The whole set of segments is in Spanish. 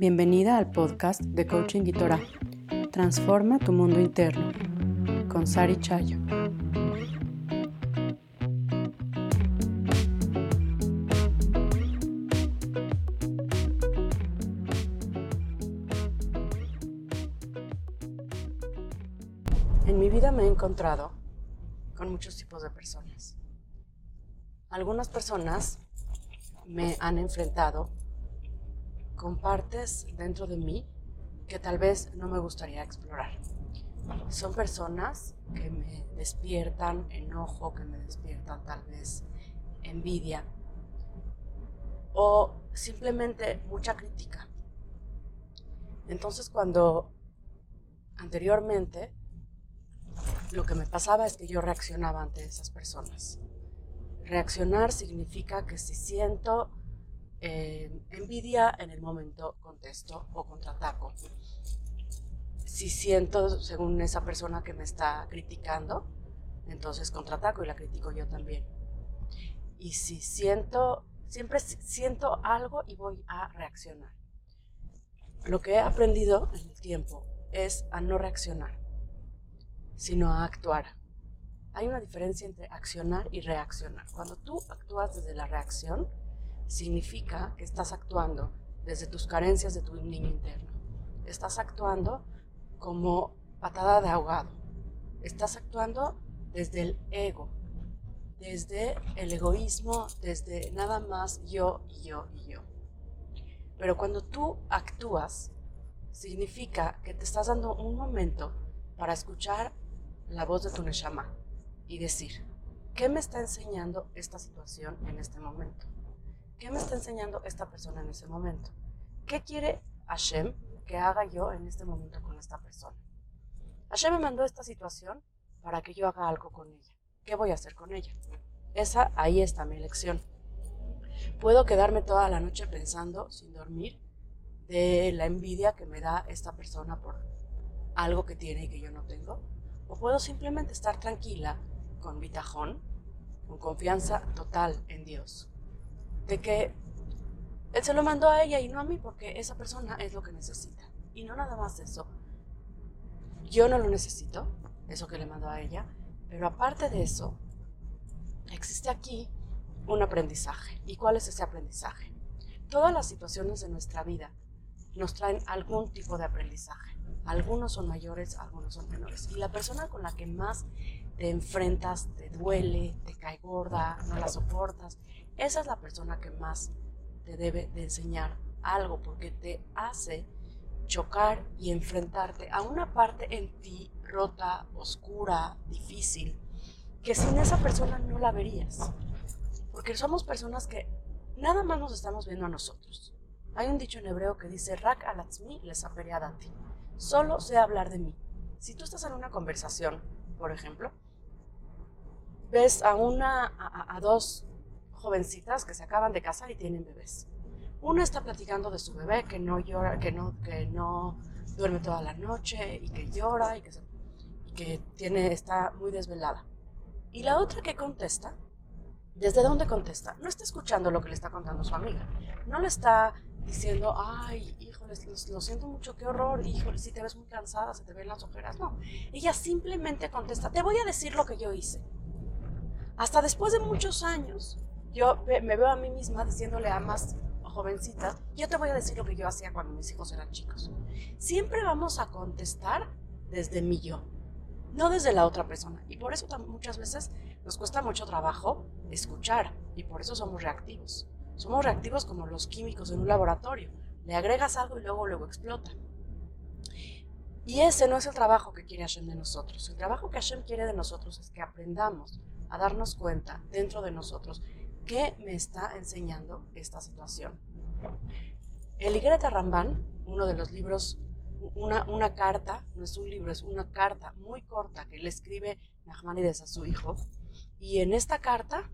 Bienvenida al podcast de Coaching y Torah. Transforma tu mundo interno con Sari Chayo. En mi vida me he encontrado con muchos tipos de personas. Algunas personas me han enfrentado con partes dentro de mí que tal vez no me gustaría explorar. Son personas que me despiertan enojo, que me despiertan tal vez envidia o simplemente mucha crítica. Entonces cuando anteriormente lo que me pasaba es que yo reaccionaba ante esas personas. Reaccionar significa que si siento envidia, en el momento contesto o contraataco. Si siento, según esa persona que me está criticando, entonces contraataco y la critico yo también. Y si siento, siempre siento algo y voy a reaccionar. Lo que he aprendido en el tiempo es a no reaccionar, sino a actuar. Hay una diferencia entre accionar y reaccionar. Cuando tú actúas desde la reacción, significa que estás actuando desde tus carencias de tu niño interno. Estás actuando como patada de ahogado. Estás actuando desde el ego, desde el egoísmo, desde nada más yo y yo y yo. Pero cuando tú actúas, significa que te estás dando un momento para escuchar la voz de tu neshama y decir, ¿qué me está enseñando esta situación en este momento? ¿Qué me está enseñando esta persona en ese momento? ¿Qué quiere Hashem que haga yo en este momento con esta persona? Hashem me mandó esta situación para que yo haga algo con ella. ¿Qué voy a hacer con ella? Esa, ahí está mi elección. Puedo quedarme toda la noche pensando, sin dormir, de la envidia que me da esta persona por algo que tiene y que yo no tengo. O puedo simplemente estar tranquila, con bitajón, con confianza total en Dios de que él se lo mandó a ella y no a mí porque esa persona es lo que necesita. Y no nada más eso. Yo no lo necesito, eso que le mandó a ella, pero aparte de eso, existe aquí un aprendizaje. ¿Y cuál es ese aprendizaje? Todas las situaciones de nuestra vida nos traen algún tipo de aprendizaje. Algunos son mayores, algunos son menores. Y la persona con la que más te enfrentas, te duele, te cae gorda, no la soportas, esa es la persona que más te debe de enseñar algo porque te hace chocar y enfrentarte a una parte en ti rota, oscura, difícil, que sin esa persona no la verías. Porque somos personas que nada más nos estamos viendo a nosotros. Hay un dicho en hebreo que dice, Rak alatzmi les ti. Solo sé hablar de mí. Si tú estás en una conversación, por ejemplo, ves a una, a dos jovencitas que se acaban de casar y tienen bebés. Una está platicando de su bebé que no llora, que no, que no duerme toda la noche y que llora y que, tiene, está muy desvelada. Y la otra que contesta, ¿desde dónde contesta? No está escuchando lo que le está contando su amiga. No le está diciendo, ay, híjole, lo, siento mucho, qué horror, híjole, si te ves muy cansada, se te ven las ojeras. No, ella simplemente contesta, te voy a decir lo que yo hice. Hasta después de muchos años, yo me veo a mí misma diciéndole a más jovencitas, yo te voy a decir lo que yo hacía cuando mis hijos eran chicos. Siempre vamos a contestar desde mi yo, no desde la otra persona. Y por eso muchas veces nos cuesta mucho trabajo escuchar y por eso somos reactivos. Somos reactivos como los químicos en un laboratorio. Le agregas algo y luego luego explota. Y ese no es el trabajo que quiere Hashem de nosotros. El trabajo que Hashem quiere de nosotros es que aprendamos a darnos cuenta dentro de nosotros ¿Qué me está enseñando esta situación? El Igreta Ramban, uno de los libros, una, carta, no es un libro, es una carta muy corta que le escribe Nachmanides a su hijo. Y en esta carta,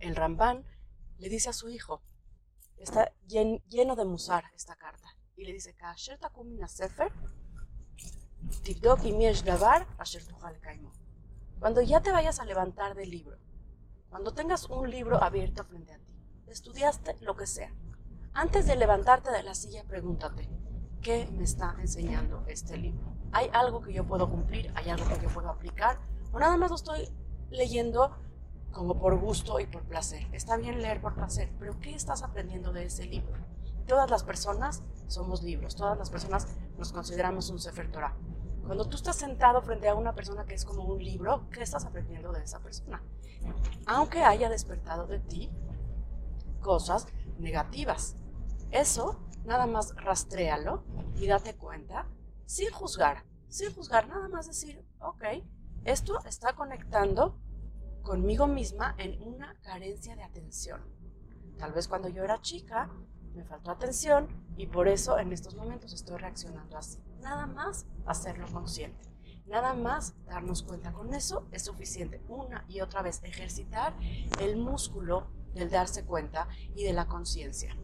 el Ramban le dice a su hijo, está lleno de musar esta carta, y le dice, cuando ya te vayas a levantar del libro cuando tengas un libro abierto frente a ti, estudiaste lo que sea, Antes de levantarte de la silla, pregúntate, ¿qué me está enseñando este libro? ¿Hay algo que yo puedo cumplir? ¿Hay algo que yo puedo aplicar? ¿O nada más lo estoy leyendo como por gusto y por placer? Está bien leer por placer, pero ¿qué estás aprendiendo de ese libro? Todas las personas somos libros, todas las personas nos consideramos un Sefer Torah. Cuando tú estás sentado frente a una persona que es como un libro, ¿qué estás aprendiendo de esa persona? Aunque haya despertado de ti cosas negativas. Eso, nada más rastréalo y date cuenta sin juzgar, sin juzgar, nada más decir, ok, esto está conectando conmigo misma en una carencia de atención. Tal vez cuando yo era chica me faltó atención y por eso en estos momentos estoy reaccionando así. Nada más hacerlo consciente. Nada más darnos cuenta con eso es suficiente. Una y otra vez ejercitar el músculo del darse cuenta y de la conciencia.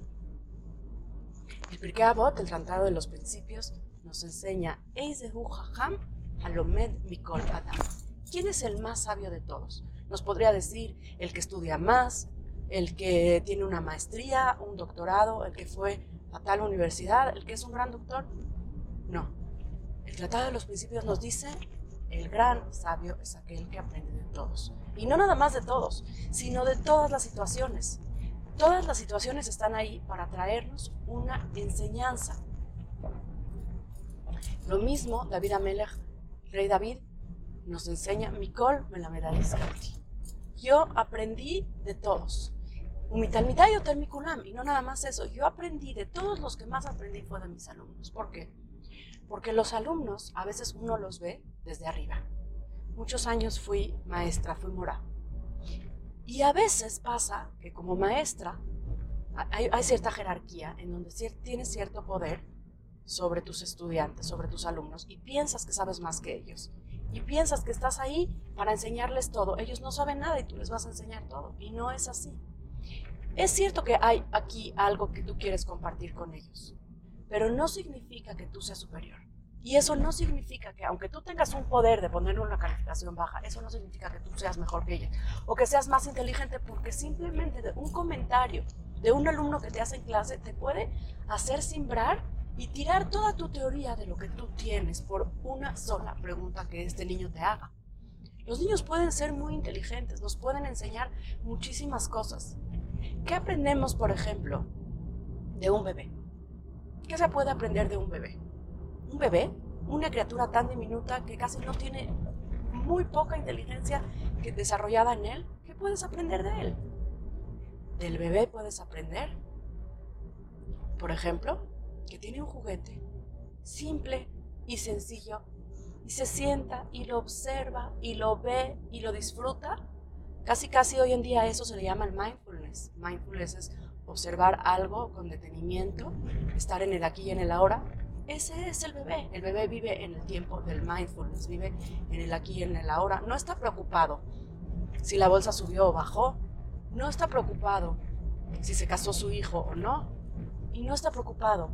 El Pirkei Avot, el Tratado de los Principios, nos enseña Halomed Mikol Adam. ¿Quién es el más sabio de todos? Nos podría decir el que estudia más, el que tiene una maestría, un doctorado, el que fue a tal universidad, el que es un gran doctor. No. El Tratado de los Principios nos dice, el gran sabio es aquel que aprende de todos. Y no nada más de todos, sino de todas las situaciones. Todas las situaciones están ahí para traernos una enseñanza. Lo mismo David Amelech, rey David, nos enseña, Mikol me la Yo aprendí de todos. Y no nada más eso, yo aprendí de todos los que más aprendí fue de mis alumnos. ¿Por qué? Porque los alumnos a veces uno los ve desde arriba. Muchos años fui maestra, fui mora. Y a veces pasa que como maestra hay, cierta jerarquía en donde tienes cierto poder sobre tus estudiantes, sobre tus alumnos, y piensas que sabes más que ellos. Y piensas que estás ahí para enseñarles todo. Ellos no saben nada y tú les vas a enseñar todo. Y no es así. Es cierto que hay aquí algo que tú quieres compartir con ellos, pero no significa que tú seas superior. Y eso no significa que aunque tú tengas un poder de ponerle una calificación baja, eso no significa que tú seas mejor que ellos o que seas más inteligente porque simplemente de un comentario de un alumno que te hace en clase te puede hacer simbrar y tirar toda tu teoría de lo que tú tienes por una sola pregunta que este niño te haga. Los niños pueden ser muy inteligentes, nos pueden enseñar muchísimas cosas, ¿Qué aprendemos, por ejemplo, de un bebé? ¿Qué se puede aprender de un bebé? Un bebé, una criatura tan diminuta que casi no tiene muy poca inteligencia desarrollada en él, ¿qué puedes aprender de él? Del bebé puedes aprender, por ejemplo, que tiene un juguete simple y sencillo y se sienta y lo observa y lo ve y lo disfruta Casi, casi hoy en día eso se le llama el mindfulness. Mindfulness es observar algo con detenimiento, estar en el aquí y en el ahora. Ese es el bebé. El bebé vive en el tiempo del mindfulness, vive en el aquí y en el ahora. No está preocupado si la bolsa subió o bajó. No está preocupado si se casó su hijo o no. Y no está preocupado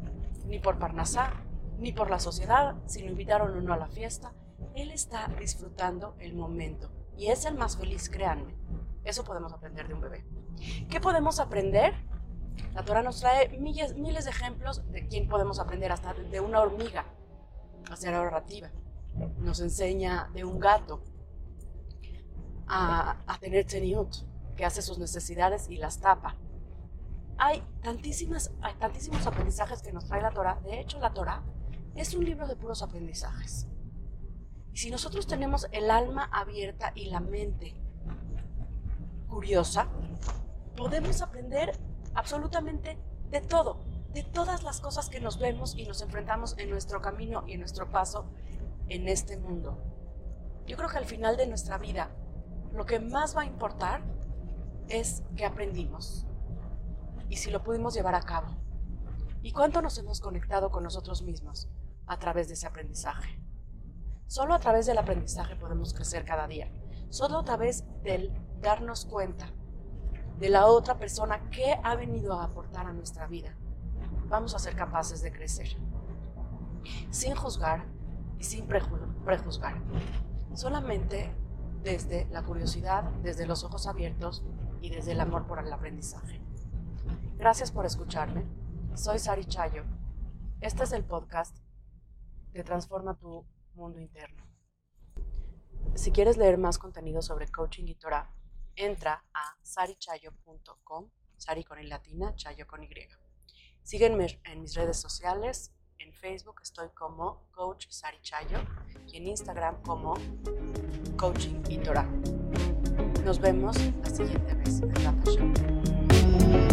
ni por Parnasá, ni por la sociedad, si lo invitaron o no a la fiesta. Él está disfrutando el momento y es el más feliz, créanme. Eso podemos aprender de un bebé. ¿Qué podemos aprender? La Torah nos trae miles, miles de ejemplos de quién podemos aprender, hasta de una hormiga a ser ahorrativa. Nos enseña de un gato a, a tener teniut, que hace sus necesidades y las tapa. Hay, tantísimas, hay tantísimos aprendizajes que nos trae la Torah. De hecho, la Torah es un libro de puros aprendizajes. Y si nosotros tenemos el alma abierta y la mente curiosa, podemos aprender absolutamente de todo, de todas las cosas que nos vemos y nos enfrentamos en nuestro camino y en nuestro paso en este mundo. Yo creo que al final de nuestra vida, lo que más va a importar es que aprendimos y si lo pudimos llevar a cabo. ¿Y cuánto nos hemos conectado con nosotros mismos a través de ese aprendizaje? Solo a través del aprendizaje podemos crecer cada día. Solo a través del darnos cuenta de la otra persona que ha venido a aportar a nuestra vida, vamos a ser capaces de crecer. Sin juzgar y sin prejuzgar. Solamente desde la curiosidad, desde los ojos abiertos y desde el amor por el aprendizaje. Gracias por escucharme. Soy Sari Chayo. Este es el podcast que transforma tu mundo interno. Si quieres leer más contenido sobre coaching y Torah, entra a sarichayo.com, Sari con el latina, Chayo con Y. Sígueme en mis redes sociales. En Facebook estoy como Coach Sari Chayo y en Instagram como Coaching y Torah. Nos vemos la siguiente vez en Show.